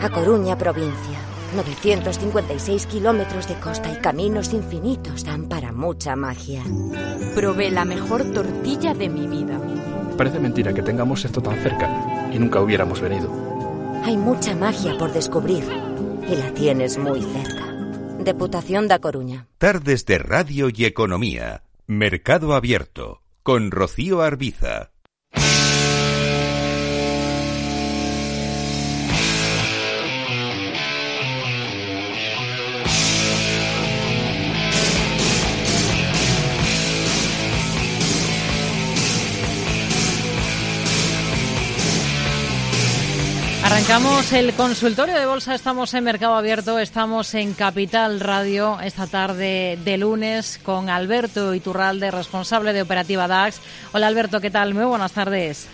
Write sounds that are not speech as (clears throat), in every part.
A Coruña, provincia. 956 kilómetros de costa y caminos infinitos dan para mucha magia. Probé la mejor tortilla de mi vida. Parece mentira que tengamos esto tan cerca y nunca hubiéramos venido. Hay mucha magia por descubrir y la tienes muy cerca. Deputación da Coruña. Tardes de Radio y Economía. Mercado Abierto. Con Rocío Arbiza. Arrancamos el consultorio de bolsa, estamos en Mercado Abierto, estamos en Capital Radio esta tarde de lunes con Alberto Iturralde, responsable de Operativa DAX. Hola Alberto, ¿qué tal? Muy buenas tardes.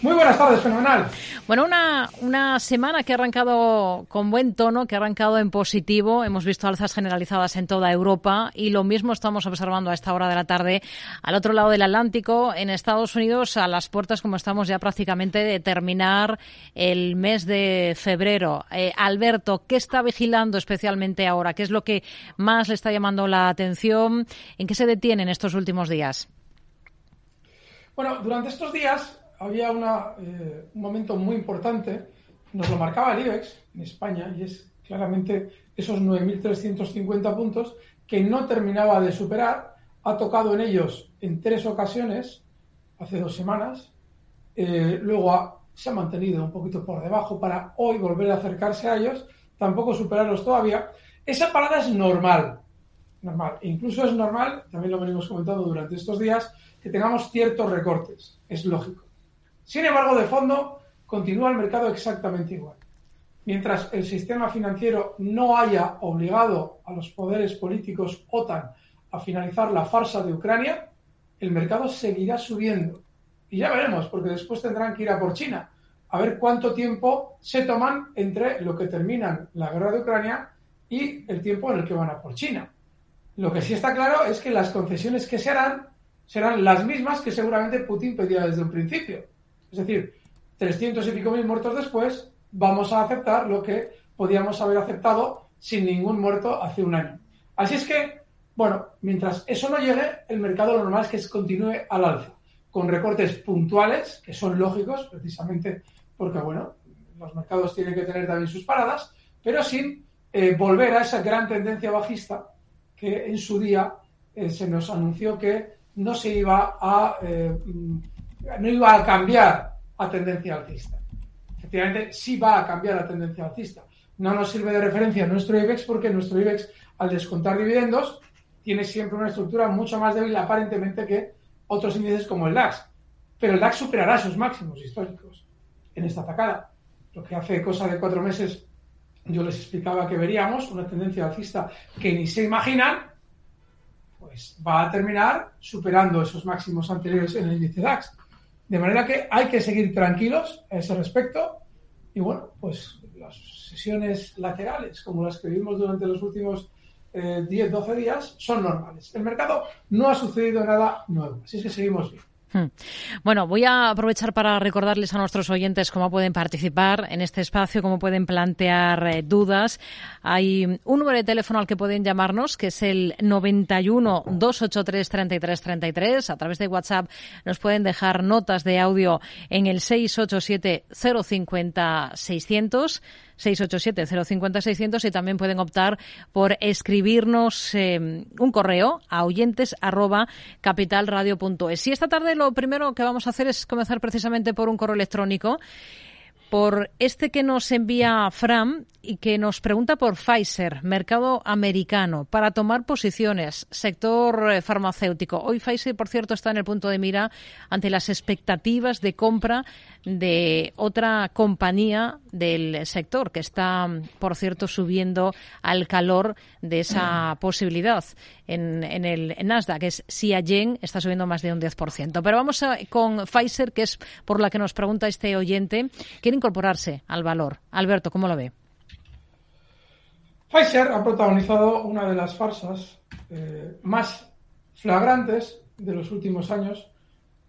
Muy buenas tardes, fenomenal. Bueno, una, una semana que ha arrancado con buen tono, que ha arrancado en positivo. Hemos visto alzas generalizadas en toda Europa y lo mismo estamos observando a esta hora de la tarde al otro lado del Atlántico, en Estados Unidos, a las puertas, como estamos ya prácticamente de terminar el mes de febrero. Eh, Alberto, ¿qué está vigilando especialmente ahora? ¿Qué es lo que más le está llamando la atención? ¿En qué se detiene en estos últimos días? Bueno, durante estos días había eh, un momento muy importante, nos lo marcaba el IBEX en España, y es claramente esos 9.350 puntos que no terminaba de superar, ha tocado en ellos en tres ocasiones, hace dos semanas, eh, luego se ha mantenido un poquito por debajo para hoy volver a acercarse a ellos, tampoco superarlos todavía. Esa parada es normal, normal. E incluso es normal, también lo venimos comentando durante estos días, que tengamos ciertos recortes, es lógico. Sin embargo, de fondo, continúa el mercado exactamente igual. Mientras el sistema financiero no haya obligado a los poderes políticos OTAN a finalizar la farsa de Ucrania, el mercado seguirá subiendo. Y ya veremos, porque después tendrán que ir a por China, a ver cuánto tiempo se toman entre lo que terminan la guerra de Ucrania y el tiempo en el que van a por China. Lo que sí está claro es que las concesiones que se harán serán las mismas que seguramente Putin pedía desde un principio es decir, 300 y pico mil muertos después, vamos a aceptar lo que podíamos haber aceptado sin ningún muerto hace un año. Así es que, bueno, mientras eso no llegue, el mercado lo normal es que continúe al alza, con recortes puntuales, que son lógicos, precisamente porque, bueno, los mercados tienen que tener también sus paradas, pero sin eh, volver a esa gran tendencia bajista que en su día eh, se nos anunció que no se iba a eh, no iba a cambiar a tendencia alcista. Efectivamente, sí va a cambiar la tendencia alcista. No nos sirve de referencia nuestro IBEX porque nuestro IBEX, al descontar dividendos, tiene siempre una estructura mucho más débil aparentemente que otros índices como el DAX. Pero el DAX superará sus máximos históricos en esta atacada. Lo que hace cosa de cuatro meses yo les explicaba que veríamos una tendencia alcista que ni se imaginan, pues va a terminar superando esos máximos anteriores en el índice DAX. De manera que hay que seguir tranquilos a ese respecto. Y bueno, pues las sesiones laterales, como las que vimos durante los últimos 10, eh, 12 días, son normales. El mercado no ha sucedido nada nuevo. Así es que seguimos bien. Hmm. Bueno, voy a aprovechar para recordarles a nuestros oyentes cómo pueden participar en este espacio, cómo pueden plantear eh, dudas. Hay un número de teléfono al que pueden llamarnos, que es el 91 283 33 33. A través de WhatsApp nos pueden dejar notas de audio en el 687 050 600. 687-050-600 y también pueden optar por escribirnos eh, un correo a oyentes arroba capitalradio.es. Y esta tarde lo primero que vamos a hacer es comenzar precisamente por un correo electrónico por este que nos envía Fram y que nos pregunta por Pfizer, mercado americano, para tomar posiciones, sector eh, farmacéutico. Hoy Pfizer, por cierto, está en el punto de mira ante las expectativas de compra de otra compañía del sector que está, por cierto, subiendo al calor de esa (clears throat) posibilidad en, el Nasdaq, que es Xiagen, está subiendo más de un 10%. Pero vamos con Pfizer, que es por la que nos pregunta este oyente. Quiere incorporarse al valor. Alberto, ¿cómo lo ve? Pfizer ha protagonizado una de las farsas eh, más flagrantes de los últimos años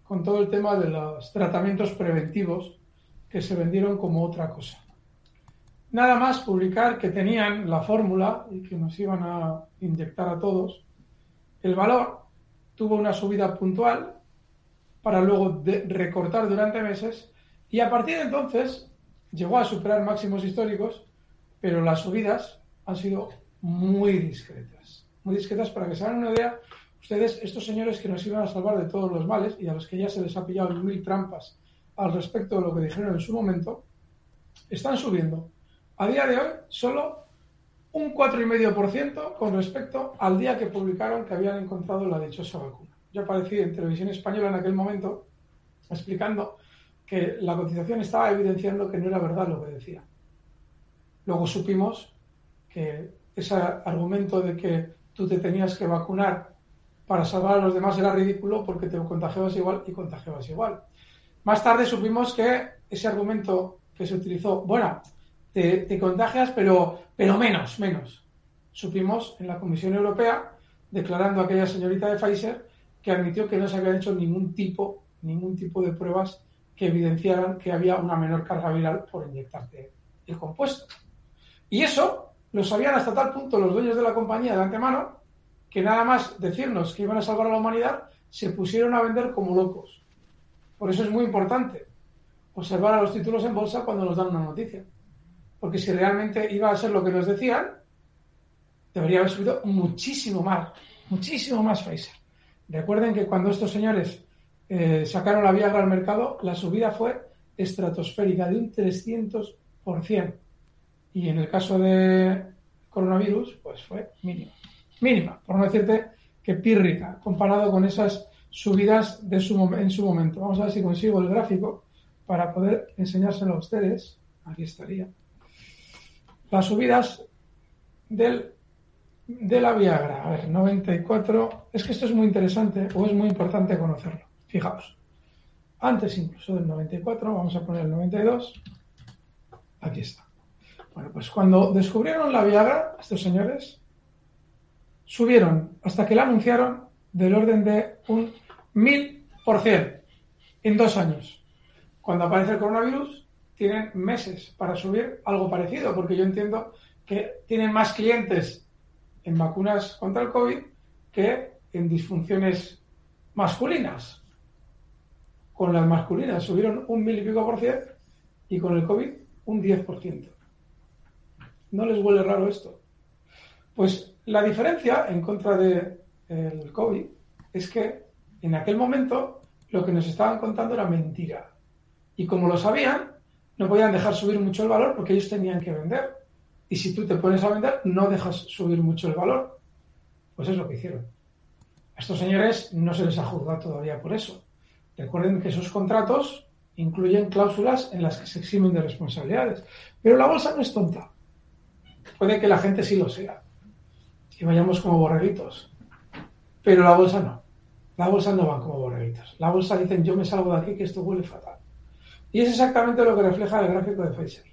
con todo el tema de los tratamientos preventivos que se vendieron como otra cosa. nada más publicar que tenían la fórmula y que nos iban a inyectar a todos, el valor tuvo una subida puntual para luego recortar durante meses y a partir de entonces llegó a superar máximos históricos, pero las subidas han sido muy discretas. Muy discretas para que se hagan una idea ustedes, estos señores que nos iban a salvar de todos los males y a los que ya se les ha pillado mil trampas al respecto de lo que dijeron en su momento, están subiendo a día de hoy solo un 4,5% con respecto al día que publicaron que habían encontrado la dichosa vacuna. Yo aparecí en televisión española en aquel momento explicando que la cotización estaba evidenciando que no era verdad lo que decía. Luego supimos que ese argumento de que tú te tenías que vacunar para salvar a los demás era ridículo porque te contagiabas igual y contagiabas igual. Más tarde supimos que ese argumento que se utilizó, bueno, te, contagias, pero, pero menos, menos. Supimos en la Comisión Europea, declarando a aquella señorita de Pfizer, que admitió que no se habían hecho ningún tipo, ningún tipo de pruebas que evidenciaran que había una menor carga viral por inyectarte el compuesto. Y eso lo sabían hasta tal punto los dueños de la compañía de antemano que nada más decirnos que iban a salvar a la humanidad, se pusieron a vender como locos. Por eso es muy importante observar a los títulos en bolsa cuando nos dan una noticia porque si realmente iba a ser lo que nos decían, debería haber subido muchísimo más, muchísimo más Pfizer. Recuerden que cuando estos señores eh, sacaron la Viagra al mercado, la subida fue estratosférica de un 300%. Y en el caso de coronavirus, pues fue mínima. Mínima, por no decirte que pírrica, comparado con esas subidas de su, en su momento. Vamos a ver si consigo el gráfico para poder enseñárselo a ustedes. Aquí estaría las subidas del, de la Viagra. A ver, 94. Es que esto es muy interesante o es muy importante conocerlo. Fijaos. Antes incluso del 94, vamos a poner el 92. Aquí está. Bueno, pues cuando descubrieron la Viagra, estos señores subieron hasta que la anunciaron del orden de un mil por cien en dos años. Cuando aparece el coronavirus, tienen meses para subir algo parecido, porque yo entiendo que tienen más clientes en vacunas contra el COVID que en disfunciones masculinas. Con las masculinas subieron un mil y pico por ciento y con el COVID un 10 por ciento. ¿No les huele raro esto? Pues la diferencia en contra del el COVID es que en aquel momento lo que nos estaban contando era mentira. Y como lo sabían, no podían dejar subir mucho el valor porque ellos tenían que vender. Y si tú te pones a vender, no dejas subir mucho el valor. Pues es lo que hicieron. A estos señores no se les ha juzgado todavía por eso. Recuerden que esos contratos incluyen cláusulas en las que se eximen de responsabilidades. Pero la bolsa no es tonta. Puede que la gente sí lo sea. Y vayamos como borreguitos. Pero la bolsa no. La bolsa no va como borreguitos. La bolsa dicen yo me salgo de aquí que esto huele fatal. Y es exactamente lo que refleja el gráfico de Pfizer.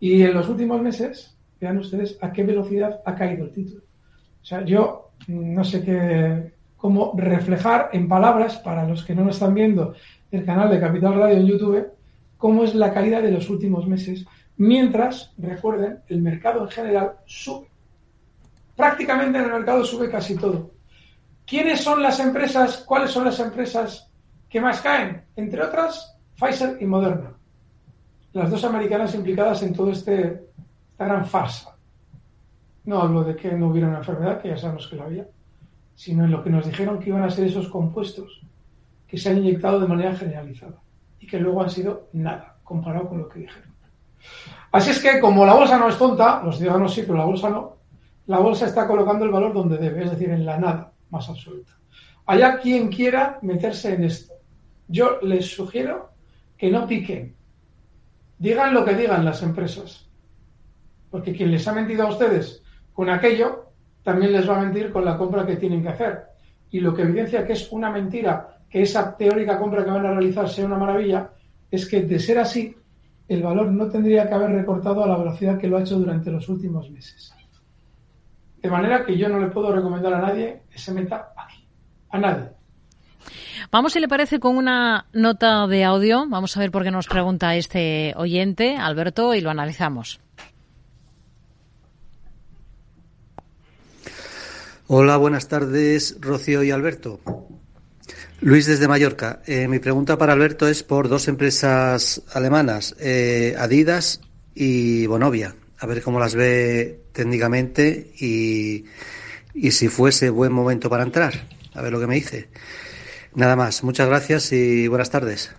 Y en los últimos meses, vean ustedes a qué velocidad ha caído el título. O sea, yo no sé qué, cómo reflejar en palabras, para los que no lo están viendo, el canal de Capital Radio en YouTube, cómo es la caída de los últimos meses, mientras, recuerden, el mercado en general sube. Prácticamente en el mercado sube casi todo. ¿Quiénes son las empresas? ¿Cuáles son las empresas que más caen? Entre otras, Pfizer y Moderna, las dos americanas implicadas en todo este esta gran farsa. No hablo de que no hubiera una enfermedad, que ya sabemos que la había, sino en lo que nos dijeron que iban a ser esos compuestos que se han inyectado de manera generalizada y que luego han sido nada comparado con lo que dijeron. Así es que como la bolsa no es tonta, los ciudadanos sí, pero la bolsa no, la bolsa está colocando el valor donde debe, es decir, en la nada más absoluta. Allá quien quiera meterse en esto. Yo les sugiero que no piquen. Digan lo que digan las empresas. Porque quien les ha mentido a ustedes con aquello, también les va a mentir con la compra que tienen que hacer. Y lo que evidencia que es una mentira, que esa teórica compra que van a realizar sea una maravilla, es que de ser así, el valor no tendría que haber recortado a la velocidad que lo ha hecho durante los últimos meses. De manera que yo no le puedo recomendar a nadie que se meta aquí. A nadie. Vamos, si le parece, con una nota de audio. Vamos a ver por qué nos pregunta este oyente, Alberto, y lo analizamos. Hola, buenas tardes, Rocío y Alberto. Luis desde Mallorca. Eh, mi pregunta para Alberto es por dos empresas alemanas, eh, Adidas y Bonovia. A ver cómo las ve técnicamente y, y si fuese buen momento para entrar. A ver lo que me dice. Nada más. Muchas gracias y buenas tardes.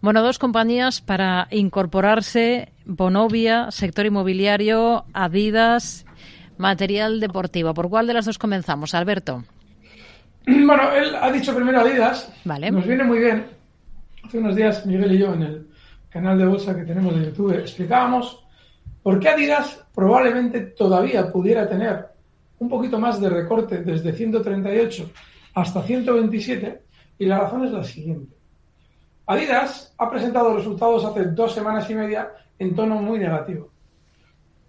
Bueno, dos compañías para incorporarse, Bonovia, sector inmobiliario, Adidas, material deportivo. ¿Por cuál de las dos comenzamos, Alberto? (clears throat) Bueno, él ha dicho primero Adidas. Vale. Nos viene muy bien. Hace unos días Miguel y yo en el canal de bolsa que tenemos de YouTube explicábamos por qué Adidas probablemente todavía pudiera tener un poquito más de recorte desde 138 hasta 127 y la razón es la siguiente. Adidas ha presentado resultados hace dos semanas y media en tono muy negativo.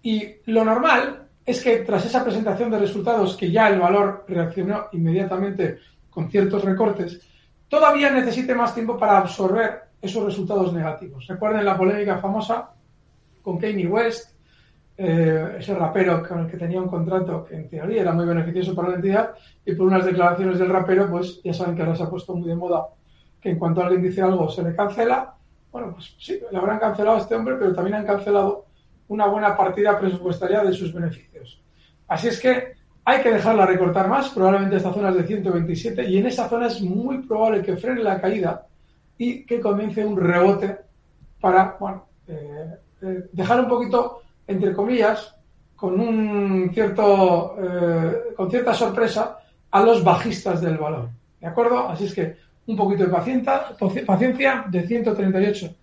Y lo normal es que tras esa presentación de resultados, que ya el valor reaccionó inmediatamente con ciertos recortes, todavía necesite más tiempo para absorber esos resultados negativos. Recuerden la polémica famosa con Kanye West, eh, ese rapero con el que tenía un contrato que en teoría era muy beneficioso para la entidad, y por unas declaraciones del rapero, pues ya saben que ahora se ha puesto muy de moda que en cuanto alguien dice algo se le cancela. Bueno, pues sí, le habrán cancelado a este hombre, pero también han cancelado una buena partida presupuestaria de sus beneficios. Así es que hay que dejarla recortar más, probablemente esta zona es de 127 y en esa zona es muy probable que frene la caída y que comience un rebote para, bueno, eh, eh, dejar un poquito, entre comillas, con un cierto, eh, con cierta sorpresa a los bajistas del valor. ¿De acuerdo? Así es que un poquito de paciencia, paciencia de 138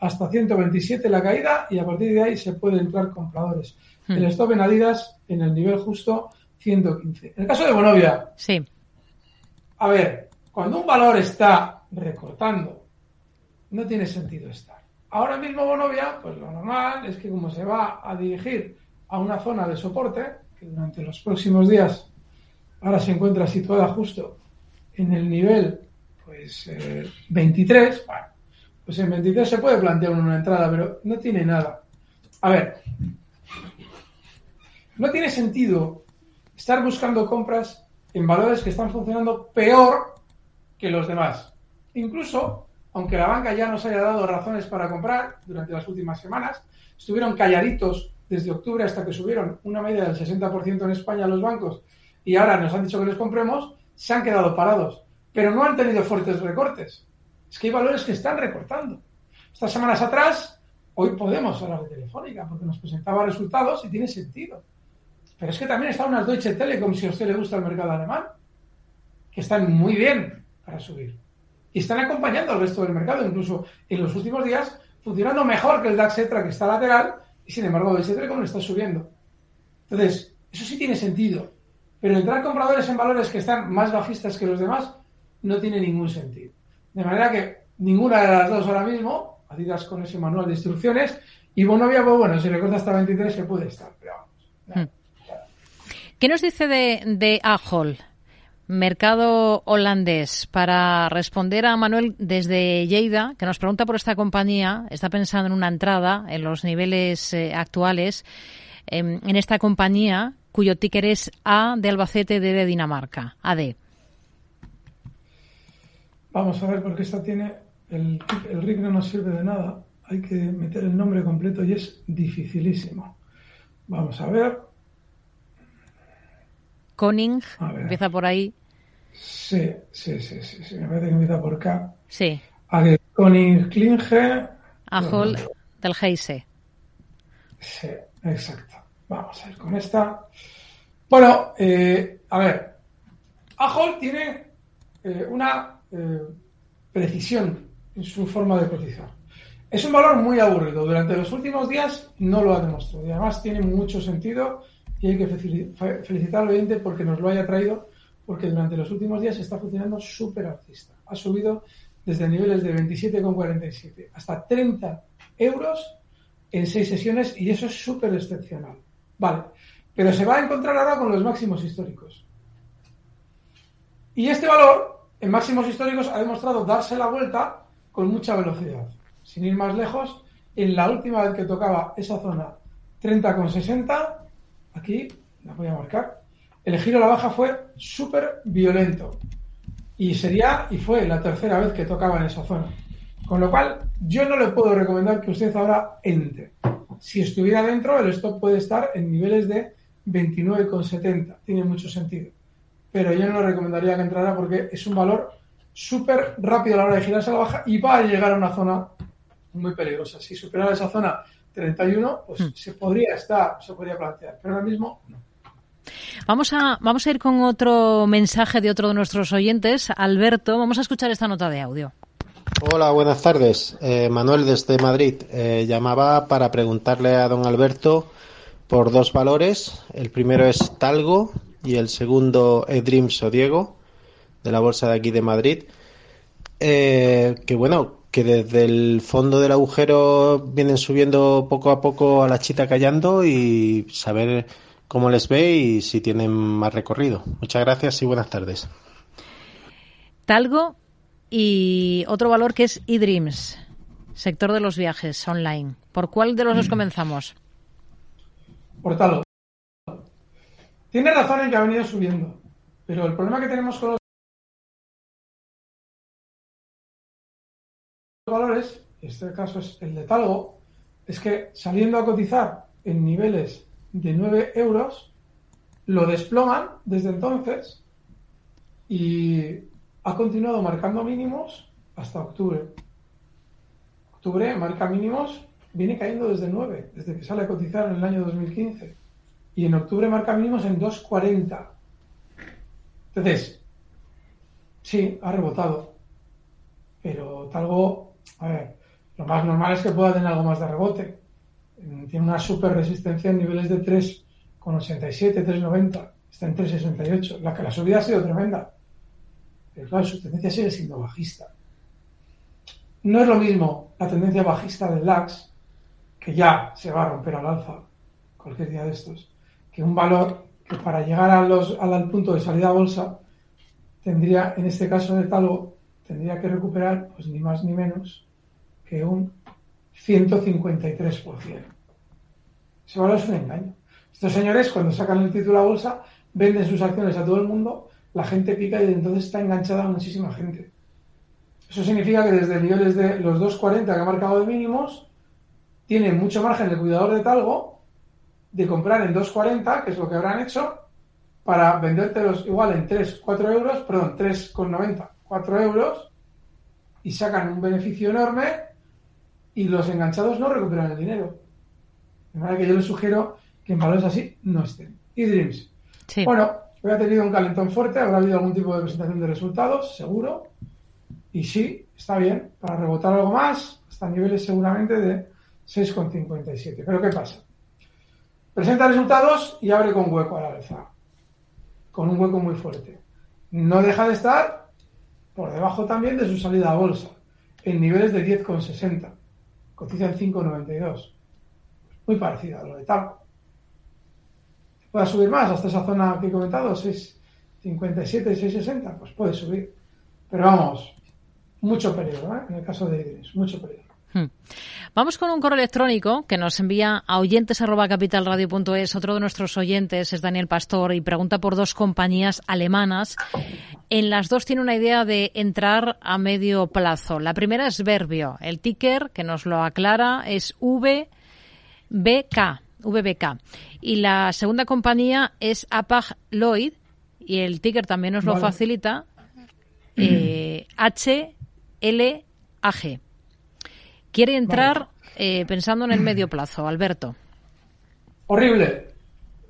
hasta 127 la caída y a partir de ahí se puede entrar compradores. Hmm. El stop en Adidas en el nivel justo 115. En el caso de Bonovia. Sí. A ver, cuando un valor está recortando, no tiene sentido estar. Ahora mismo Bonovia, pues lo normal es que como se va a dirigir a una zona de soporte, que durante los próximos días ahora se encuentra situada justo en el nivel pues 23, eh, bueno, pues en 23 se puede plantear una entrada, pero no tiene nada. A ver, no tiene sentido estar buscando compras en valores que están funcionando peor que los demás. Incluso, aunque la banca ya nos haya dado razones para comprar durante las últimas semanas, estuvieron calladitos desde octubre hasta que subieron una media del 60% en España los bancos y ahora nos han dicho que les compremos, se han quedado parados, pero no han tenido fuertes recortes. Es que hay valores que están recortando. Estas semanas atrás, hoy podemos hablar de Telefónica porque nos presentaba resultados y tiene sentido. Pero es que también están unas Deutsche Telekom, si a usted le gusta el mercado alemán, que están muy bien para subir. Y están acompañando al resto del mercado, incluso en los últimos días, funcionando mejor que el DAX ETRA que está lateral, y sin embargo Deutsche Telekom le está subiendo. Entonces, eso sí tiene sentido. Pero entrar compradores en valores que están más bajistas que los demás no tiene ningún sentido. De manera que ninguna de las dos ahora mismo, Adidas con ese manual de instrucciones, y Bonovia, pues bueno, si le corta hasta 23 se puede estar, pero vamos. Hmm. ¿Qué nos dice de, de Ahol, mercado holandés, para responder a Manuel desde Lleida, que nos pregunta por esta compañía, está pensando en una entrada en los niveles eh, actuales, em, en esta compañía cuyo ticker es A de Albacete D de Dinamarca, AD. Vamos a ver, porque esta tiene. El, el RIC no nos sirve de nada. Hay que meter el nombre completo y es dificilísimo. Vamos a ver. Koning, empieza por ahí. Sí, sí, sí, sí, Me parece que empieza por K. Sí. Koning Klinge. Ajol del Heise. Sí, exacto. Vamos a ver con esta. Bueno, eh, a ver. Ajol tiene eh, una eh, precisión en su forma de cotizar. Es un valor muy aburrido. Durante los últimos días no lo ha demostrado. Y además tiene mucho sentido y hay que felicitar al oyente porque nos lo haya traído, porque durante los últimos días está funcionando súper alcista. Ha subido desde niveles de 27,47 hasta 30 euros en seis sesiones y eso es súper excepcional. Vale, pero se va a encontrar ahora con los máximos históricos. Y este valor en máximos históricos ha demostrado darse la vuelta con mucha velocidad. Sin ir más lejos, en la última vez que tocaba esa zona 30,60, aquí la voy a marcar, el giro a la baja fue súper violento. Y sería y fue la tercera vez que tocaba en esa zona. Con lo cual, yo no le puedo recomendar que usted ahora entre. Si estuviera dentro, el stop puede estar en niveles de 29,70. Tiene mucho sentido. Pero yo no le recomendaría que entrara porque es un valor súper rápido a la hora de girarse a la baja y va a llegar a una zona muy peligrosa. Si superara esa zona 31, pues hmm. se podría estar, se podría plantear. Pero ahora mismo no. Vamos a, vamos a ir con otro mensaje de otro de nuestros oyentes, Alberto. Vamos a escuchar esta nota de audio. Hola, buenas tardes. Eh, Manuel desde Madrid. Eh, llamaba para preguntarle a don Alberto por dos valores. El primero es Talgo y el segundo es Dreams o Diego, de la bolsa de aquí de Madrid. Eh, que bueno, que desde el fondo del agujero vienen subiendo poco a poco a la chita callando y saber cómo les ve y si tienen más recorrido. Muchas gracias y buenas tardes. Talgo y otro valor que es eDreams, sector de los viajes online. ¿Por cuál de los dos mm. comenzamos? Por Talgo. Tiene razón en que ha venido subiendo, pero el problema que tenemos con los valores, este caso es el de Talgo, es que saliendo a cotizar en niveles de 9 euros, lo desploman desde entonces y ha continuado marcando mínimos hasta octubre. Octubre marca mínimos, viene cayendo desde 9, desde que sale a cotizar en el año 2015. Y en octubre marca mínimos en 2,40. Entonces, sí, ha rebotado. Pero talgo, a ver, lo más normal es que pueda tener algo más de rebote. Tiene una super resistencia en niveles de 3,87, 3,90. Está en 3,68. La la subida ha sido tremenda. Pero claro, su tendencia sigue siendo bajista. No es lo mismo la tendencia bajista del LAX, que ya se va a romper al alza cualquier día de estos, que un valor que para llegar a los, al punto de salida a bolsa tendría, en este caso de Talgo, tendría que recuperar pues ni más ni menos que un 153%. Ese valor es un engaño. Estos señores, cuando sacan el título a bolsa, venden sus acciones a todo el mundo la gente pica y entonces está enganchada muchísima gente. Eso significa que desde niveles de los 2.40 que ha marcado de mínimos, tiene mucho margen el cuidador de talgo de comprar en 2.40, que es lo que habrán hecho, para vendértelos igual en 3, 4 euros, perdón, 3,90, 4 euros, y sacan un beneficio enorme y los enganchados no recuperan el dinero. De manera que yo les sugiero que en valores así no estén. Y Dreams. Bueno, Hoy ha tenido un calentón fuerte, habrá habido algún tipo de presentación de resultados, seguro. Y sí, está bien, para rebotar algo más, hasta niveles seguramente de 6,57. Pero ¿qué pasa? Presenta resultados y abre con hueco a la alza. Con un hueco muy fuerte. No deja de estar por debajo también de su salida a bolsa, en niveles de 10,60. Cotiza en 5,92. Muy parecido a lo de Talco pueda subir más hasta esa zona que he comentado, 657, 660, pues puede subir. Pero vamos, mucho peligro, ¿eh? en el caso de Idris, mucho peligro. Hmm. Vamos con un correo electrónico que nos envía a oyentes@capitalradio.es. Otro de nuestros oyentes es Daniel Pastor y pregunta por dos compañías alemanas. En las dos tiene una idea de entrar a medio plazo. La primera es Verbio. El ticker que nos lo aclara es VBK. VBK. Y la segunda compañía es Apag Lloyd y el ticker también nos lo facilita. Eh, HLAG. Quiere entrar eh, pensando en el medio (clears throat) plazo, Alberto. Horrible.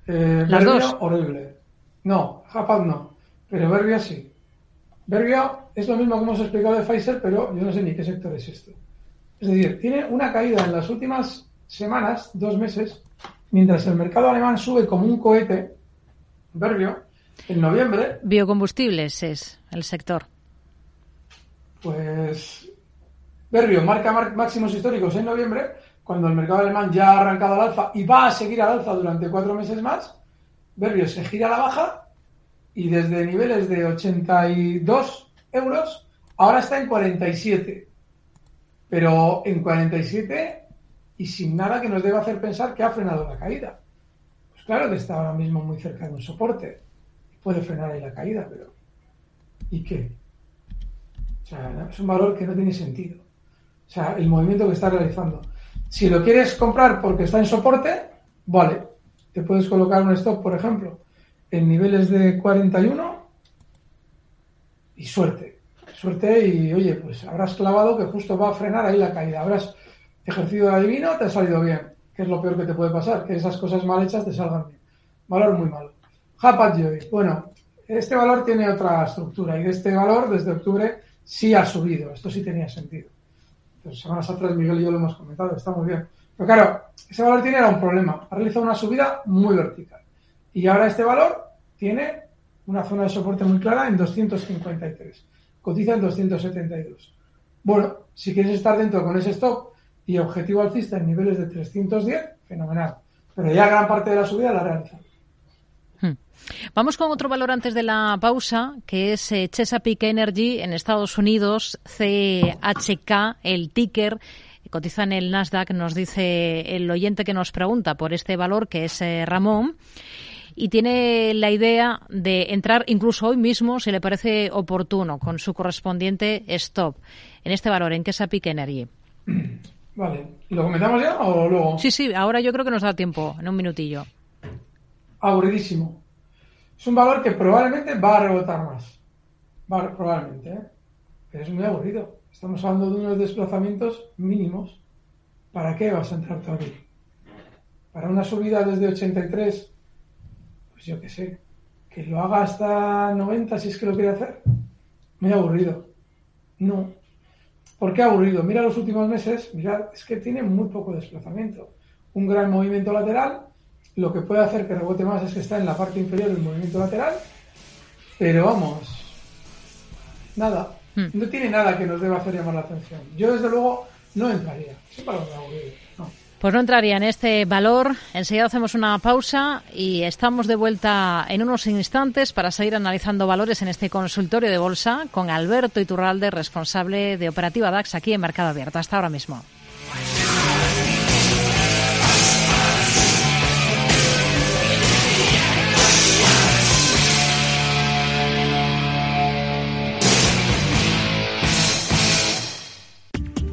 Eh, Las dos. Horrible. No, Apag no. Pero Verbia sí. Verbia es lo mismo que hemos explicado de Pfizer, pero yo no sé ni qué sector es esto. Es decir, tiene una caída en las últimas semanas, dos meses, mientras el mercado alemán sube como un cohete, Verbio, en noviembre. Biocombustibles es el sector. Pues Verbio marca máximos históricos en noviembre, cuando el mercado alemán ya ha arrancado al alza y va a seguir al alza durante cuatro meses más. Verbio se gira a la baja y desde niveles de 82 euros ahora está en 47. Pero en 47 y sin nada que nos deba hacer pensar que ha frenado la caída. Pues claro que está ahora mismo muy cerca de un soporte. puede frenar ahí la caída, pero ¿y qué? O sea, es un valor que no tiene sentido. O sea, el movimiento que está realizando. Si lo quieres comprar porque está en soporte, vale, te puedes colocar un stop, por ejemplo, en niveles de 41 y suerte. Suerte y, oye, pues habrás clavado que justo va a frenar ahí la caída. Habrás ejercido de adivino, te ha salido bien. Que es lo peor que te puede pasar, que esas cosas mal hechas te salgan bien. Valor muy malo. Joy. Bueno, este valor tiene otra estructura y este valor desde octubre sí ha subido. Esto sí tenía sentido. Semanas atrás Miguel y yo lo hemos comentado, está muy bien. Pero claro, ese valor tiene un problema. Ha realizado una subida muy vertical. Y ahora este valor tiene una zona de soporte muy clara en 253. Cotiza en 272. Bueno, si quieres estar dentro con ese stop y objetivo alcista en niveles de 310, fenomenal. Pero ya gran parte de la subida la. Hmm. Vamos con otro valor antes de la pausa, que es eh, Chesapeake Energy en Estados Unidos, CHK, el ticker cotiza en el Nasdaq, nos dice el oyente que nos pregunta por este valor, que es eh, Ramón, y tiene la idea de entrar incluso hoy mismo, si le parece oportuno, con su correspondiente stop en este valor, en Chesapeake Energy. (clears throat) Vale, ¿lo comentamos ya o luego? Sí, sí, ahora yo creo que nos da tiempo, en un minutillo. Aburridísimo. Es un valor que probablemente va a rebotar más. Probablemente, ¿eh? Pero es muy aburrido. Estamos hablando de unos desplazamientos mínimos. ¿Para qué vas a entrar todavía? Para una subida desde 83, pues yo qué sé, que lo haga hasta 90 si es que lo quiere hacer. Muy aburrido. No. ¿Por qué aburrido? Mira los últimos meses, mirad, es que tiene muy poco desplazamiento. Un gran movimiento lateral, lo que puede hacer que rebote más es que está en la parte inferior del movimiento lateral, pero vamos, nada. Hmm. No tiene nada que nos deba hacer llamar la atención. Yo, desde luego, no entraría. Pues no entraría en este valor. Enseguida hacemos una pausa y estamos de vuelta en unos instantes para seguir analizando valores en este consultorio de bolsa con Alberto Iturralde, responsable de Operativa DAX aquí en Mercado Abierto. Hasta ahora mismo.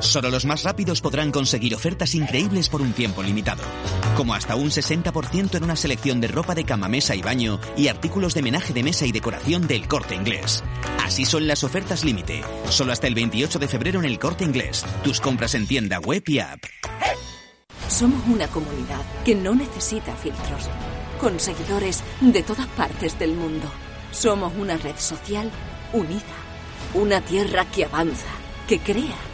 Solo los más rápidos podrán conseguir ofertas increíbles por un tiempo limitado, como hasta un 60% en una selección de ropa de cama, mesa y baño y artículos de menaje de mesa y decoración del corte inglés. Así son las ofertas límite, solo hasta el 28 de febrero en el corte inglés. Tus compras en tienda web y app. Somos una comunidad que no necesita filtros, con seguidores de todas partes del mundo. Somos una red social unida, una tierra que avanza, que crea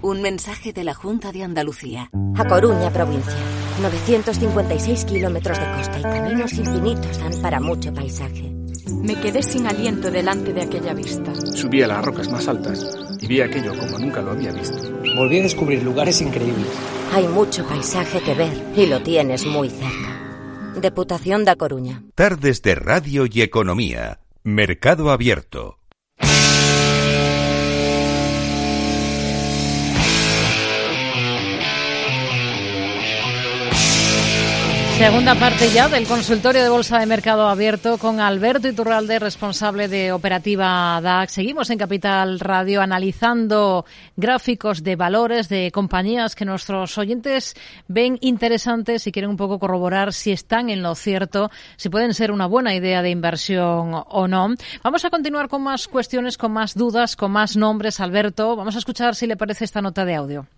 Un mensaje de la Junta de Andalucía. A Coruña, provincia. 956 kilómetros de costa y caminos infinitos dan para mucho paisaje. Me quedé sin aliento delante de aquella vista. Subí a las rocas más altas y vi aquello como nunca lo había visto. Volví a descubrir lugares increíbles. Hay mucho paisaje que ver y lo tienes muy cerca. Deputación da Coruña. Tardes de Radio y Economía. Mercado Abierto. Segunda parte ya del consultorio de Bolsa de Mercado Abierto con Alberto Iturralde, responsable de operativa DAX. Seguimos en Capital Radio analizando gráficos de valores de compañías que nuestros oyentes ven interesantes y quieren un poco corroborar si están en lo cierto, si pueden ser una buena idea de inversión o no. Vamos a continuar con más cuestiones, con más dudas, con más nombres. Alberto, vamos a escuchar si le parece esta nota de audio.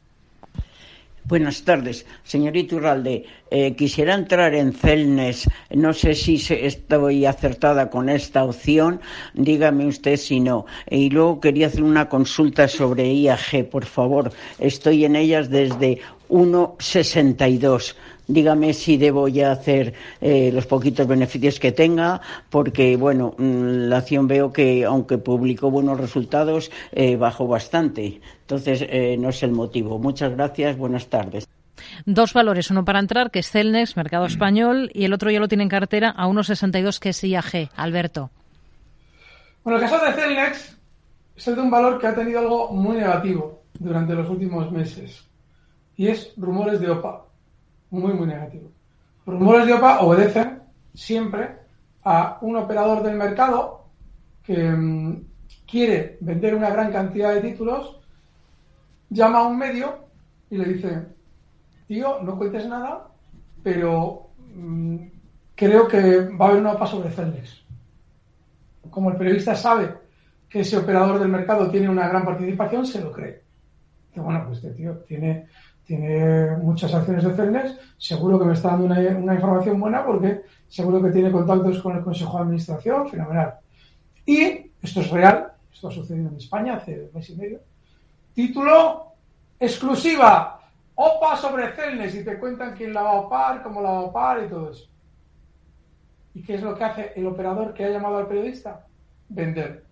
Buenas tardes, señorito Urralde. Eh, quisiera entrar en Celnes. No sé si estoy acertada con esta opción. Dígame usted si no. Y luego quería hacer una consulta sobre IAG, por favor. Estoy en ellas desde 1,62 dígame si debo ya hacer eh, los poquitos beneficios que tenga, porque, bueno, mm, la acción veo que, aunque publicó buenos resultados, eh, bajó bastante. Entonces, eh, no es el motivo. Muchas gracias. Buenas tardes. Dos valores, uno para entrar, que es Celnex, mercado español, y el otro ya lo tiene en cartera a 1,62, que es IAG. Alberto. Bueno, el caso de Celnex es el de un valor que ha tenido algo muy negativo durante los últimos meses, y es rumores de OPA muy, muy negativo. Los rumores de OPA obedecen siempre a un operador del mercado que mm, quiere vender una gran cantidad de títulos, llama a un medio y le dice, tío, no cuentes nada, pero mm, creo que va a haber una OPA sobre Celnex. Como el periodista sabe que ese operador del mercado tiene una gran participación, se lo cree. Dice, bueno, pues este tío tiene tiene muchas acciones de Celnex, seguro que me está dando una, información buena porque seguro que tiene contactos con el Consejo de Administración, fenomenal. Y esto es real, esto ha sucedido en España hace un mes y medio. Título exclusiva, OPA sobre Celnex y te cuentan quién la va a OPAR, cómo la va a OPAR y todo eso. ¿Y qué es lo que hace el operador que ha llamado al periodista? Vender.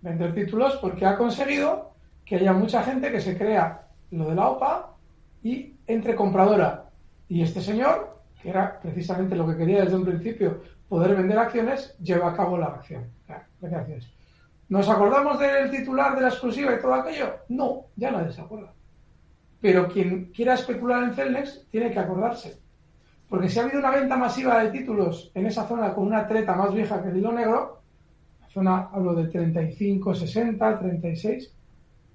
Vender títulos porque ha conseguido que haya mucha gente que se crea lo de la OPA y entre compradora y este señor, que era precisamente lo que quería desde un principio, poder vender acciones, lleva a cabo la acción. ¿Nos acordamos del titular de la exclusiva y todo aquello? No, ya nadie se acuerda. Pero quien quiera especular en Celnex tiene que acordarse. Porque si ha habido una venta masiva de títulos en esa zona con una treta más vieja que el hilo negro, la zona hablo de 35, 60, 36,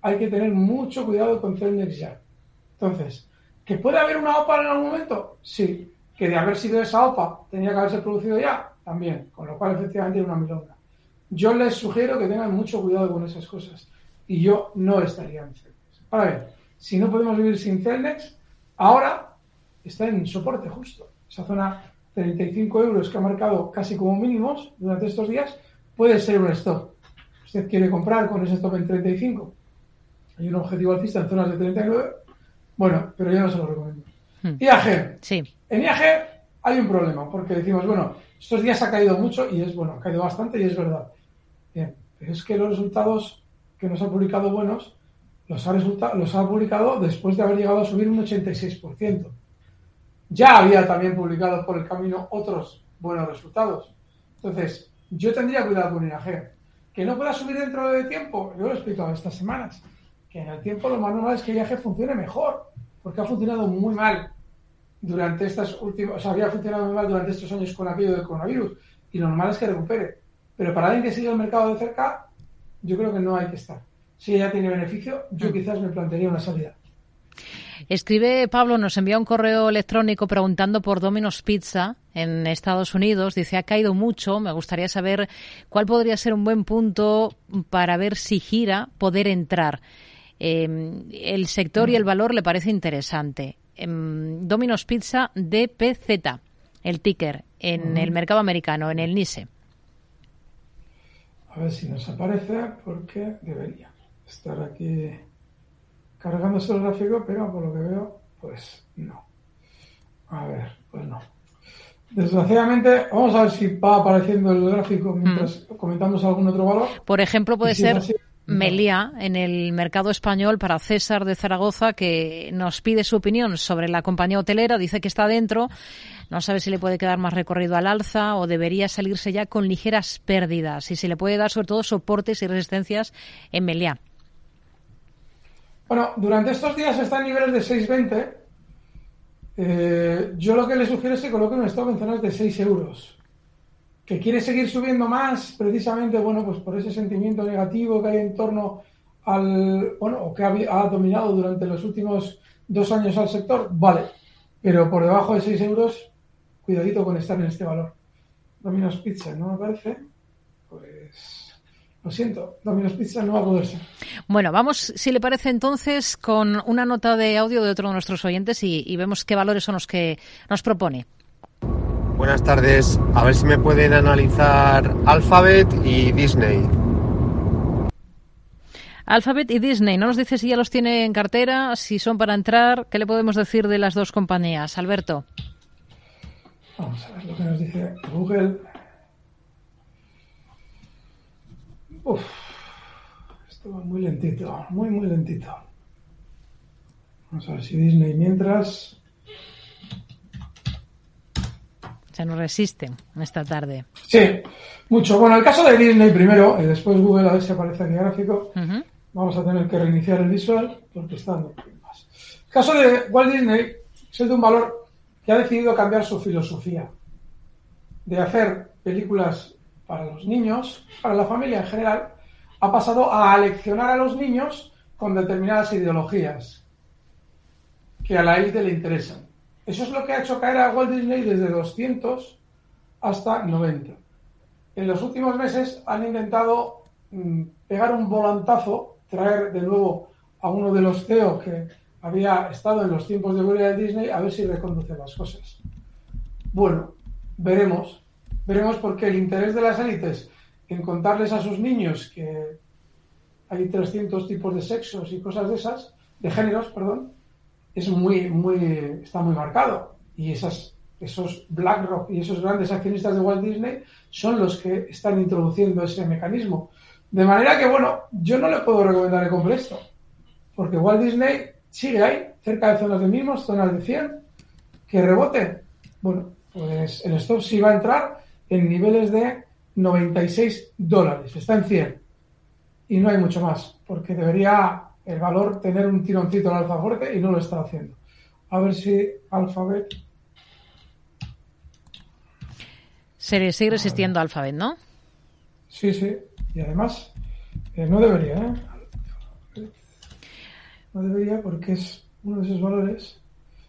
hay que tener mucho cuidado con Celnex ya. Entonces, ¿que puede haber una OPA en algún momento? Sí. ¿Que de haber sido esa OPA tenía que haberse producido ya? También. Con lo cual, efectivamente, hay una milonga. Yo les sugiero que tengan mucho cuidado con esas cosas. Y yo no estaría en Celnex. Ahora bien, si no podemos vivir sin Celnex, ahora está en soporte justo. Esa zona 35 euros que ha marcado casi como mínimos durante estos días puede ser un stop. Usted quiere comprar con ese stop en 35. Hay un objetivo alcista en zonas de 39 bueno, pero yo no se lo recomiendo. Hmm. IAG. Sí. En IAG hay un problema, porque decimos, bueno, estos días ha caído mucho y es bueno, ha caído bastante y es verdad. Bien, pero es que los resultados que nos ha publicado buenos los ha, publicado después de haber llegado a subir un 86%. Ya había también publicado por el camino otros buenos resultados. Entonces, yo tendría cuidado con IAG. Que no pueda subir dentro de tiempo, yo lo he explicado estas semanas que en el tiempo lo más normal es que viaje funcione mejor, porque ha funcionado muy mal durante estas últimas, o sea, había funcionado muy mal durante estos años con aquello del coronavirus, y lo normal es que recupere. Pero para alguien que sigue el mercado de cerca, yo creo que no hay que estar. Si ella tiene beneficio, yo mm. quizás me plantearía una salida. Escribe Pablo, nos envía un correo electrónico preguntando por Domino's Pizza en Estados Unidos. Dice, ha caído mucho. Me gustaría saber cuál podría ser un buen punto para ver si gira, poder entrar. Em, el sector y el valor le parece interesante. Em, Domino's Pizza DPZ, el ticker, en el mercado americano, en el NISE. A ver si nos aparece, porque debería estar aquí cargándose el gráfico, pero por lo que veo, pues no. A ver, pues no. Desgraciadamente, vamos a ver si va apareciendo el gráfico mientras comentamos algún otro valor. Por ejemplo, puede si ser Melia en el mercado español para César de Zaragoza, que nos pide su opinión sobre la compañía hotelera. Dice que está dentro, no sabe si le puede quedar más recorrido al alza o debería salirse ya con ligeras pérdidas y si le puede dar sobre todo soportes y resistencias en Melia. Bueno, durante estos días está en niveles de 6.20. Eh, yo lo que le sugiero es que coloque un stop en zonas de 6 euros. Que quiere seguir subiendo más, precisamente, bueno, pues por ese sentimiento negativo que hay en torno al, bueno, que ha, dominado durante los últimos dos años al sector, vale. Pero por debajo de 6 euros, cuidadito con estar en este valor. Domino's Pizza, ¿no me parece? Pues lo siento, Domino's Pizza no va a poder ser. Bueno, vamos, si le parece entonces, con una nota de audio de otro de nuestros oyentes y vemos qué valores son los que nos propone. Buenas tardes. A ver si me pueden analizar Alphabet y Disney. Alphabet y Disney, no nos dice si ya los tiene en cartera, si son para entrar. ¿Qué le podemos decir de las dos compañías, Alberto? Vamos a ver lo que nos dice Google. Uf, esto va muy lentito, muy, muy lentito. Vamos a ver si Disney mientras. Se nos resisten esta tarde. Sí, mucho. Bueno, el caso de Disney primero, y después Google, a ver si aparece aquí gráfico. Vamos a tener que reiniciar el visual porque está dando problemas. El caso de Walt Disney es el de un valor que ha decidido cambiar su filosofía de hacer películas para los niños, para la familia en general, ha pasado a aleccionar a los niños con determinadas ideologías que a la élite le interesan. Eso es lo que ha hecho caer a Walt Disney desde 200 hasta 90. En los últimos meses han intentado mm, pegar un volantazo, traer de nuevo a uno de los CEO que había estado en los tiempos de gloria de Disney, a ver si reconduce las cosas. Bueno, veremos. Veremos porque el interés de las élites en contarles a sus niños que hay 300 tipos de sexos y cosas de esas, de géneros, perdón, es muy, muy, está muy marcado. Y esas, esos BlackRock y esos grandes accionistas de Walt Disney son los que están introduciendo ese mecanismo. De manera que, bueno, yo no le puedo recomendar que compre esto. Porque Walt Disney sigue ahí, cerca de zonas de mínimos, zonas de 100, que rebote. Bueno, pues el stop sí va a entrar en niveles de 96 dólares, está en 100. Y no hay mucho más, porque debería el valor tener un tironcito al alza fuerte y no lo está haciendo. A ver si Alphabet. Se sigue resistiendo Alphabet, ¿no? Sí, sí. Y además, eh, no debería, ¿eh? No debería porque es uno de esos valores.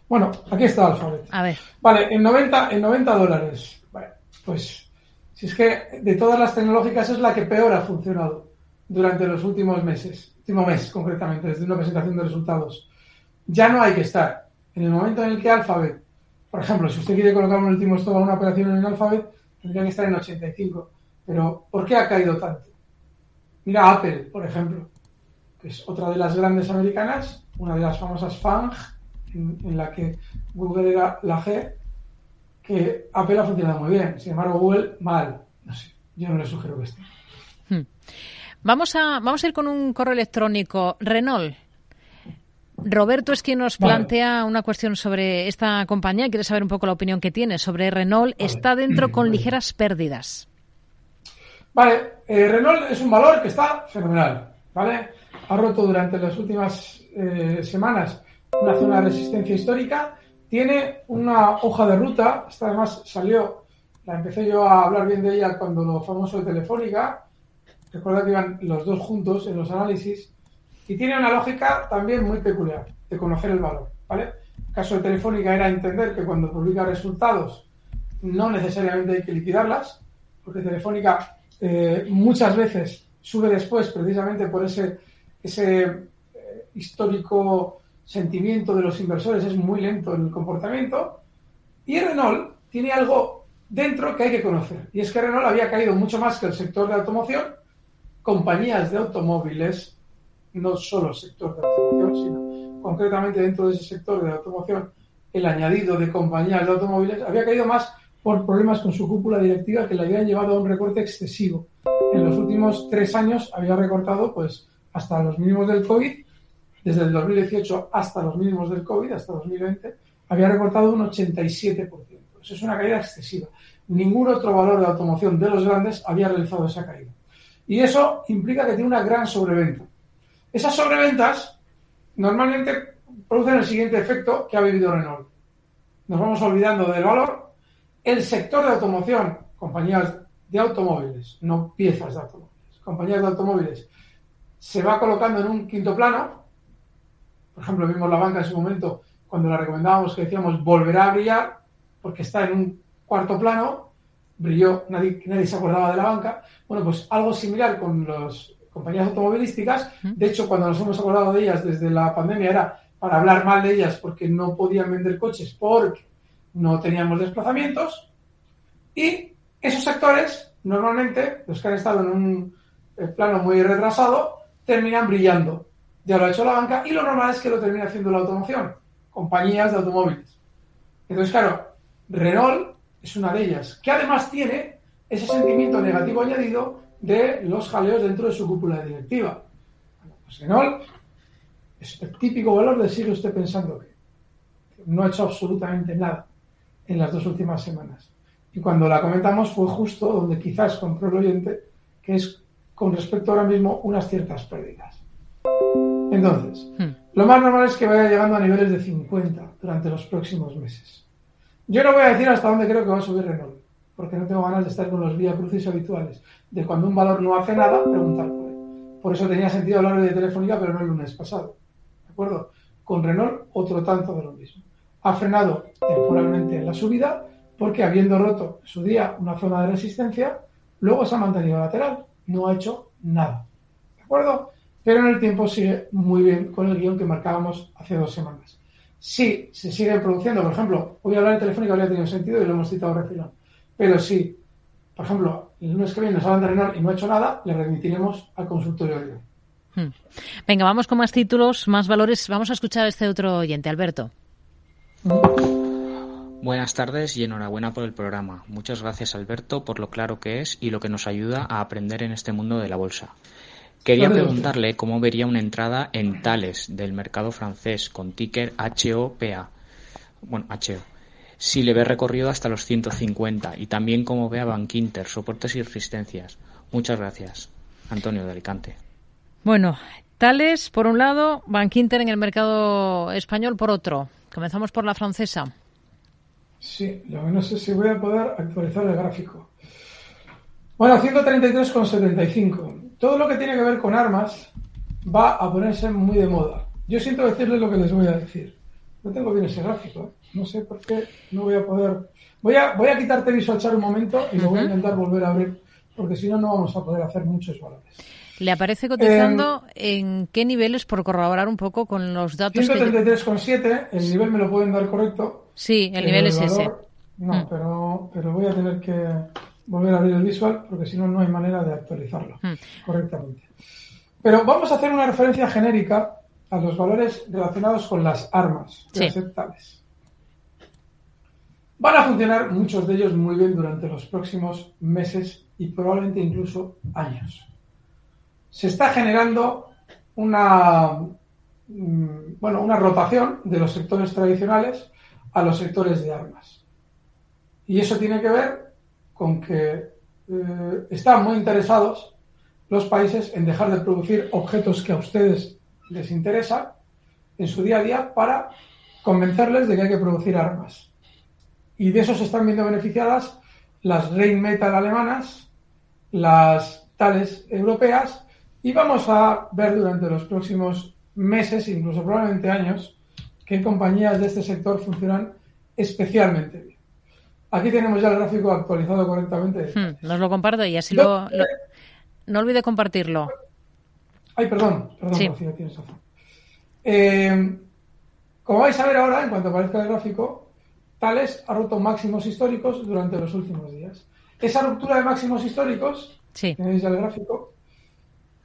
Bueno, aquí está Alphabet. A ver. Vale, en 90, en 90 dólares. Vale, pues si es que de todas las tecnológicas es la que peor ha funcionado durante los últimos meses, último mes concretamente, desde una presentación de resultados. Ya no hay que estar. En el momento en el que Alphabet, por ejemplo, si usted quiere colocar un último stop a una operación en Alphabet, tendría que estar en 85. Pero, ¿por qué ha caído tanto? Mira Apple, por ejemplo, que es otra de las grandes americanas, una de las famosas FANG, en, la que Google era la G, que Apple ha funcionado muy bien. Sin embargo, Google mal. No sé, yo no le sugiero que esté. Hmm. Vamos a, vamos a ir con un correo electrónico. Renault. Roberto es quien nos Vale. plantea una cuestión sobre esta compañía. Quiere saber un poco la opinión que tiene sobre Renault. Está dentro con ligeras pérdidas. Vale, eh, Renault es un valor que está fenomenal, ¿vale? Ha roto durante las últimas eh, semanas una zona de resistencia histórica, tiene una hoja de ruta, esta además salió, la empecé yo a hablar bien de ella cuando lo famoso de Telefónica, recuerda que iban los dos juntos en los análisis, y tiene una lógica también muy peculiar de conocer el valor, ¿vale? El caso de Telefónica era entender que cuando publica resultados no necesariamente hay que liquidarlas, porque Telefónica eh, muchas veces sube después precisamente por ese, ese eh, histórico sentimiento de los inversores, es muy lento el comportamiento. Y Renault tiene algo dentro que hay que conocer, y es que Renault había caído mucho más que el sector de automoción, compañías de automóviles, no solo sector de automoción, sino concretamente dentro de ese sector de automoción, el añadido de compañías de automóviles, había caído más por problemas con su cúpula directiva que le habían llevado a un recorte excesivo. En los últimos tres años había recortado pues hasta los mínimos del COVID, desde el 2018 hasta los mínimos del COVID, hasta 2020, había recortado un 87%. Eso es una caída excesiva. Ningún otro valor de automoción de los grandes había realizado esa caída. Y eso implica que tiene una gran sobreventa. Esas sobreventas normalmente producen el siguiente efecto que ha vivido Renault. Nos vamos olvidando del valor. El sector de automoción, compañías de automóviles, no piezas de automóviles, compañías de automóviles, se va colocando en un quinto plano. Por ejemplo, vimos la banca en su momento cuando la recomendábamos que decíamos volverá a brillar porque está en un cuarto plano, brilló, nadie, nadie se acordaba de la banca. Bueno, pues algo similar con las compañías automovilísticas. De hecho, cuando nos hemos acordado de ellas desde la pandemia era para hablar mal de ellas porque no podían vender coches porque no teníamos desplazamientos. Y esos sectores, normalmente, los que han estado en un eh, plano muy retrasado, terminan brillando. Ya lo ha hecho la banca y lo normal es que lo termine haciendo la automoción, compañías de automóviles. Entonces, claro, Renault es una de ellas, que además tiene ese sentimiento negativo añadido de los jaleos dentro de su cúpula directiva. pues Renault es el típico valor de sigue usted pensando que no ha hecho absolutamente nada en las dos últimas semanas. Y cuando la comentamos fue justo donde quizás compró el oyente, que es con respecto ahora mismo unas ciertas pérdidas. Entonces, hmm. lo más normal es que vaya llegando a niveles de 50 durante los próximos meses. Yo no voy a decir hasta dónde creo que va a subir Renault, porque no tengo ganas de estar con los vía crucis habituales, de cuando un valor no hace nada, preguntar por él. Por eso tenía sentido hablar de Telefónica, pero no el lunes pasado. ¿De acuerdo? Con Renault, otro tanto de lo mismo. Ha frenado temporalmente en la subida, porque habiendo roto su día una zona de resistencia, luego se ha mantenido lateral, no ha hecho nada. ¿De acuerdo? Pero en el tiempo sigue muy bien con el guion que marcábamos hace dos semanas. Si se sigue produciendo, por ejemplo, voy a hablar de Telefónica, habría tenido sentido y lo hemos citado refilón. Pero si, por ejemplo, el lunes que viene nos hablan de Renault y no ha hecho nada, le remitiremos al consultorio de hmm. Venga, vamos con más títulos, más valores. Vamos a escuchar a este otro oyente, Alberto. Buenas tardes y enhorabuena por el programa. Muchas gracias Alberto por lo claro que es y lo que nos ayuda a aprender en este mundo de la bolsa. Quería preguntarle cómo vería una entrada en Tales del mercado francés con ticker HOPA. Bueno, HO. Si le ve recorrido hasta los 150 y también cómo ve a Bankinter, soportes y resistencias. Muchas gracias. Antonio de Alicante. Bueno, Tales por un lado, Bankinter en el mercado español por otro. Comenzamos por la francesa. Sí, lo que no sé si voy a poder actualizar el gráfico. Bueno, 133,75 todo lo que tiene que ver con armas va a ponerse muy de moda. Yo siento decirles lo que les voy a decir. No tengo bien ese gráfico, ¿eh? no sé por qué no voy a poder. Voy a, voy a quitarte Visual Chart un momento y lo voy a intentar volver a abrir, porque si no, no vamos a poder hacer muchos valores. ¿Le aparece cotizando em, en qué niveles, por corroborar un poco con los datos? 133,7, el nivel me lo pueden dar correcto. Sí, el nivel es ese. No, mm. pero, pero voy a tener que, volver a abrir el visual porque si no, no hay manera de actualizarlo hmm. correctamente. Pero vamos a hacer una referencia genérica a los valores relacionados con las armas aceptables. Van a funcionar muchos de ellos muy bien durante los próximos meses y probablemente incluso años. Se está generando una, mm, bueno, una rotación de los sectores tradicionales a los sectores de armas. Y eso tiene que ver con que eh, están muy interesados los países en dejar de producir objetos que a ustedes les interesan en su día a día para convencerles de que hay que producir armas. Y de eso se están viendo beneficiadas las Rheinmetall alemanas, las tales europeas, y vamos a ver durante los próximos meses, incluso probablemente años, qué compañías de este sector funcionan especialmente bien. Aquí tenemos ya el gráfico actualizado correctamente. Hmm, nos lo comparto y así lo, No olvide compartirlo. Ay, perdón, perdón, sí. tienes razón. Eh, como vais a ver ahora, en cuanto aparezca el gráfico, Tales ha roto máximos históricos durante los últimos días. Esa ruptura de máximos históricos, sí. tenéis ya el gráfico,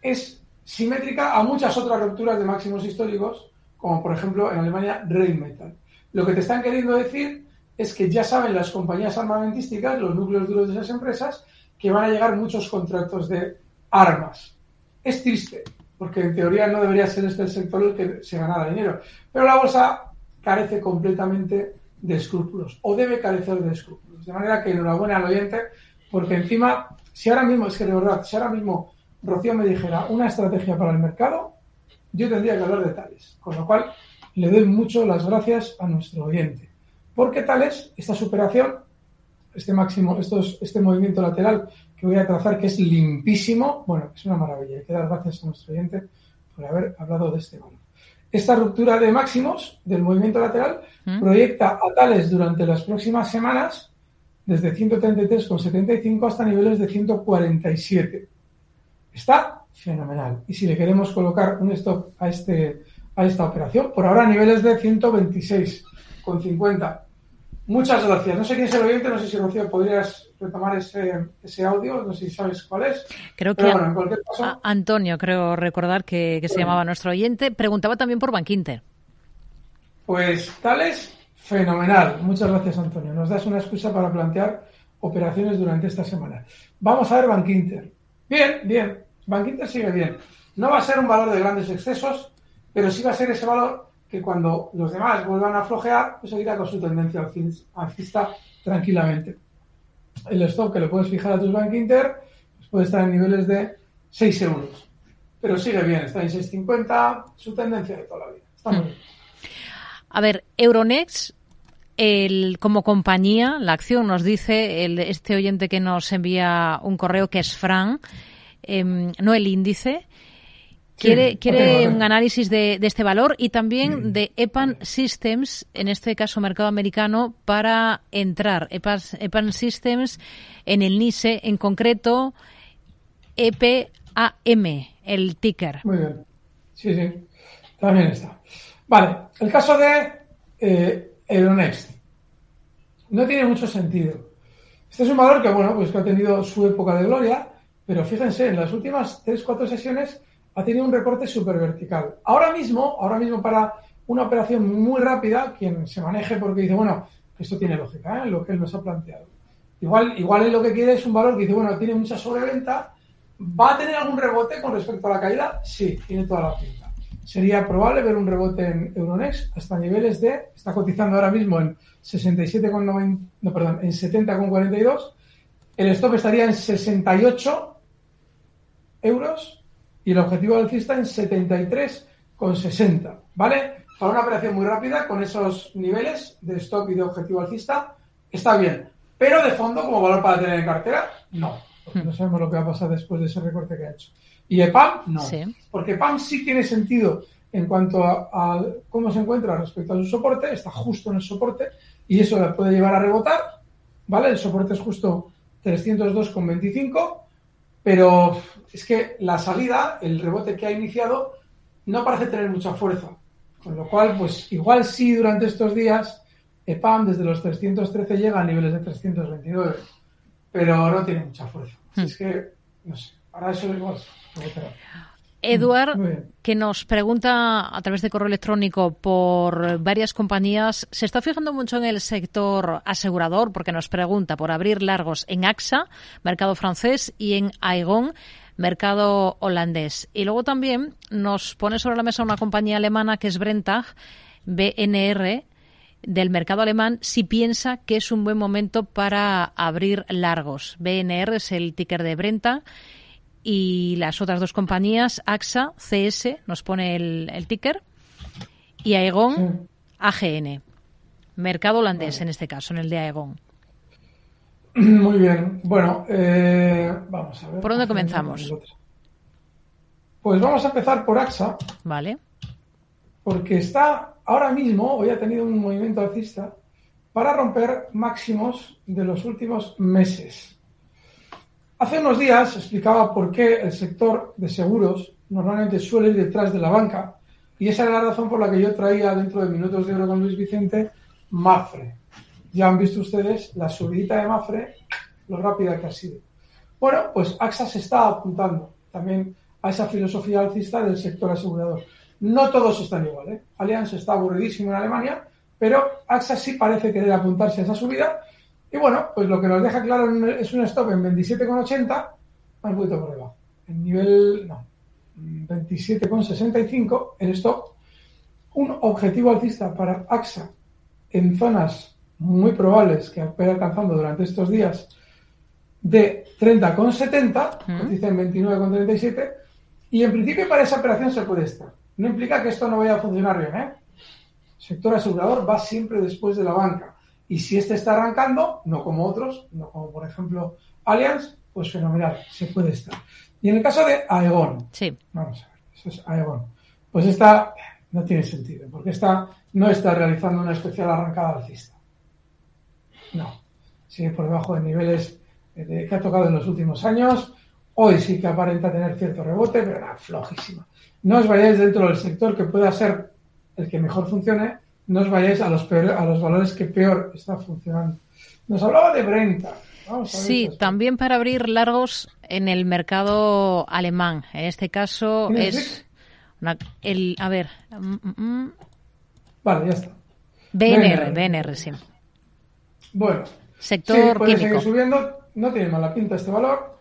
es simétrica a muchas otras rupturas de máximos históricos, como por ejemplo en Alemania Rheinmetall. Lo que te están queriendo decir es que ya saben las compañías armamentísticas, los núcleos duros de esas empresas, que van a llegar muchos contratos de armas. Es triste, porque en teoría no debería ser este el sector el que se ganara dinero. Pero la bolsa carece completamente de escrúpulos, o debe carecer de escrúpulos. De manera que enhorabuena al oyente, porque encima, si ahora mismo, es que de verdad, si ahora mismo Rocío me dijera una estrategia para el mercado, yo tendría que hablar de tales. Con lo cual, le doy mucho las gracias a nuestro oyente. Porque tales, esta superación, este máximo, estos, este movimiento lateral que voy a trazar, que es limpísimo, bueno, es una maravilla. Hay que dar gracias a nuestro oyente por haber hablado de este valor. Esta ruptura de máximos del movimiento lateral ¿Mm? proyecta a tales durante las próximas semanas desde 133,75 hasta niveles de 147. Está fenomenal. Y si le queremos colocar un stop a, este, a esta operación, por ahora niveles de 126,50. Muchas gracias. No sé quién es el oyente, no sé si Rocío podrías retomar ese, ese audio, no sé si sabes cuál es. Creo que Pero bueno, en cualquier caso, a- Antonio, creo recordar que, que se llamaba nuestro oyente, preguntaba también por Bankinter. Pues tales, fenomenal. Muchas gracias, Antonio. Nos das una excusa para plantear operaciones durante esta semana. Vamos a ver Bankinter. Bien, bien. Bankinter sigue bien. No va a ser un valor de grandes excesos, pero sí va a ser ese valor que cuando los demás vuelvan a flojear, pues seguirá con su tendencia alcis- alcista tranquilamente. El stop que le puedes fijar a tus Bankinter pues puede estar en niveles de 6 euros. Pero sigue bien, está en 6,50, su tendencia de toda la vida. Está muy bien. A ver, Euronext, el, como compañía, la acción nos dice el, este oyente que nos envía un correo que es Fran, em, no el índice. Quiere, quiere un análisis de, de este valor y también de EPAN Systems, en este caso mercado americano, para entrar. EPAN, EPAN Systems en el NISE, en concreto EPAM, el ticker. Muy bien. Sí, sí. También está. Vale. El caso de eh, Euronext. No tiene mucho sentido. Este es un valor que, bueno, pues que ha tenido su época de gloria, pero fíjense, en las últimas 3-4 sesiones ha tenido un recorte súper vertical. Ahora mismo, ahora mismo para una operación muy rápida, quien se maneje porque dice, bueno, esto tiene lógica, ¿eh? lo que él nos ha planteado. Igual, igual él lo que quiere es un valor que dice, bueno, tiene mucha sobreventa, ¿va a tener algún rebote con respecto a la caída? Sí, tiene toda la pinta. Sería probable ver un rebote en Euronext hasta niveles de, está cotizando ahora mismo en 67,90, no, perdón, en 70,42. El stop estaría en 68 euros y el objetivo alcista en 73,60, ¿vale? Para una operación muy rápida con esos niveles de stop y de objetivo alcista está bien. Pero de fondo, como valor para tener en cartera, no. Porque no sabemos lo que va a pasar después de ese recorte que ha hecho. Y EPAM, no. Sí. Porque PAM sí tiene sentido en cuanto a, a cómo se encuentra respecto a su soporte, está justo en el soporte y eso le puede llevar a rebotar, ¿vale? El soporte es justo 302,25, pero es que la salida, el rebote que ha iniciado, no parece tener mucha fuerza. Con lo cual, pues igual sí durante estos días, EPAM desde los 313 llega a niveles de 329, pero no tiene mucha fuerza. Así Es que, no sé, para eso igual rebotará. Eduard, que nos pregunta a través de correo electrónico por varias compañías, se está fijando mucho en el sector asegurador porque nos pregunta por abrir largos en AXA, mercado francés, y en Aegon, mercado holandés. Y luego también nos pone sobre la mesa una compañía alemana que es Brentag, BNR, del mercado alemán si piensa que es un buen momento para abrir largos. BNR es el ticker de Brentag y las otras dos compañías, AXA, CS, nos pone el, el ticker, y Aegon, AGN. Mercado holandés en este caso, en el de Aegon. (clears throat) Muy bien. Bueno, eh, vamos a ver. ¿Por dónde comenzamos? Pues vamos a empezar por AXA, Vale. porque está ahora mismo, hoy ha tenido un movimiento alcista para romper máximos de los últimos meses. Hace unos días explicaba por qué el sector de seguros normalmente suele ir detrás de la banca y esa era la razón por la que yo traía dentro de Minutos de Oro con Luis Vicente Mafre. Ya han visto ustedes la subidita de Mafre, lo rápida que ha sido. Bueno, pues AXA se está apuntando también a esa filosofía alcista del sector asegurador. No todos están igual. ¿eh? Allianz está aburridísimo en Alemania, Pero AXA sí parece querer apuntarse a esa subida. Y bueno, pues lo que nos deja claro es un stop en 27,80, un poquito por debajo. En nivel, no, 27,65 el stop. Un objetivo alcista para AXA en zonas muy probables que vaya alcanzando durante estos días de 30,70, mm. dicen 29,37, y en principio para esa operación se puede estar. No implica que esto no vaya a funcionar bien, ¿eh? El sector asegurador va siempre después de la banca. Y si este está arrancando, no como otros, no como por ejemplo Allianz, pues fenomenal, se puede estar. Y en el caso de Aegon, sí. vamos a ver, eso es Aegon, pues esta no tiene sentido, porque esta no está realizando una especial arrancada alcista. No, sigue por debajo de niveles que ha tocado en los últimos años. Hoy sí que aparenta tener cierto rebote, pero nada, flojísima. No os vayáis dentro del sector que pueda ser el que mejor funcione, no os vayáis a los, a los valores que peor está funcionando. Nos hablaba de Brenta. sí, también para abrir largos en el mercado alemán. En este caso es el, a ver. Mm, mm, mm. vale, ya está. BNR, BNR, sí. Bueno. Sector sí, puede seguir subiendo no tiene mala pinta este valor.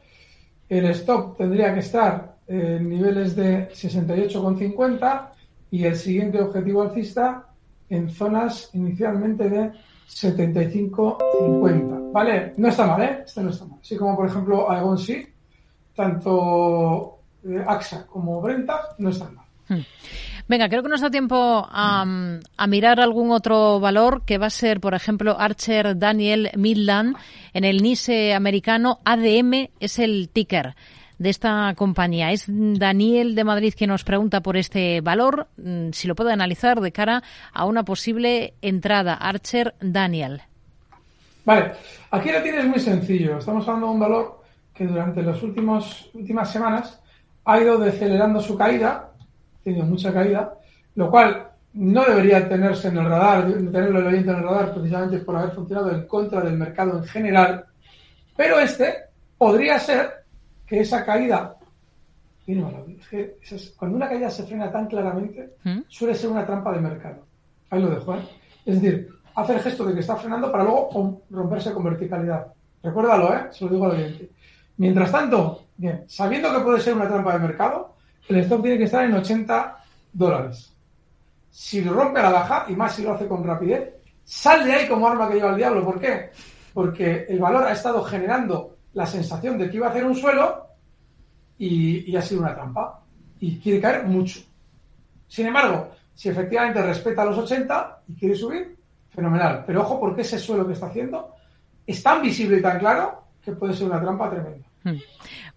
El stop tendría que estar en niveles de 68,50 y el siguiente objetivo alcista en zonas inicialmente de 75,50. ¿Vale? No está mal, ¿eh? Este no está mal. Así como, por ejemplo, Aegon sí, tanto eh, AXA como Brenta no están mal. Hmm. Venga, creo que nos da tiempo a, mirar algún otro valor que va a ser, por ejemplo, Archer Daniel Midland en el NISE americano. ADM es el ticker de esta compañía. Es Daniel de Madrid quien nos pregunta por este valor, mm, si lo puede analizar de cara a una posible entrada. Archer Daniel. Vale, aquí lo tienes muy sencillo. Estamos hablando de un valor que durante las últimas semanas ha ido decelerando su caída tenido mucha caída, lo cual no debería tenerse en el radar, tenerlo en el radar precisamente por haber funcionado en contra del mercado en general, pero este podría ser que esa caída, cuando una caída se frena tan claramente, ¿Mm? suele ser una trampa de mercado. Ahí lo dejo, ¿eh? Es decir, hace el gesto de que está frenando para luego romperse con verticalidad. Recuérdalo, ¿eh? Se lo digo al oyente. Mientras tanto, bien, sabiendo que puede ser una trampa de mercado, el stop tiene que estar en 80 dólares. Si lo rompe a la baja, y más si lo hace con rapidez, sal de ahí como arma que lleva el diablo. ¿Por qué? Porque el valor ha estado generando la sensación de que iba a hacer un suelo y, ha sido una trampa. Y quiere caer mucho. Sin embargo, si efectivamente respeta los 80 y quiere subir, fenomenal. Pero ojo, porque ese suelo que está haciendo es tan visible y tan claro que puede ser una trampa tremenda. Hmm.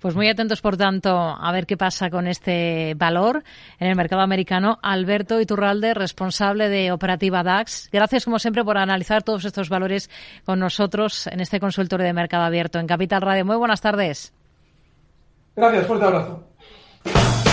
Pues muy atentos, por tanto, a ver qué pasa con este valor en el mercado americano. Alberto Iturralde, responsable de Operativa DAX. Gracias, como siempre, por analizar todos estos valores con nosotros en este consultorio de mercado abierto en Capital Radio. Muy buenas tardes. Gracias, fuerte abrazo.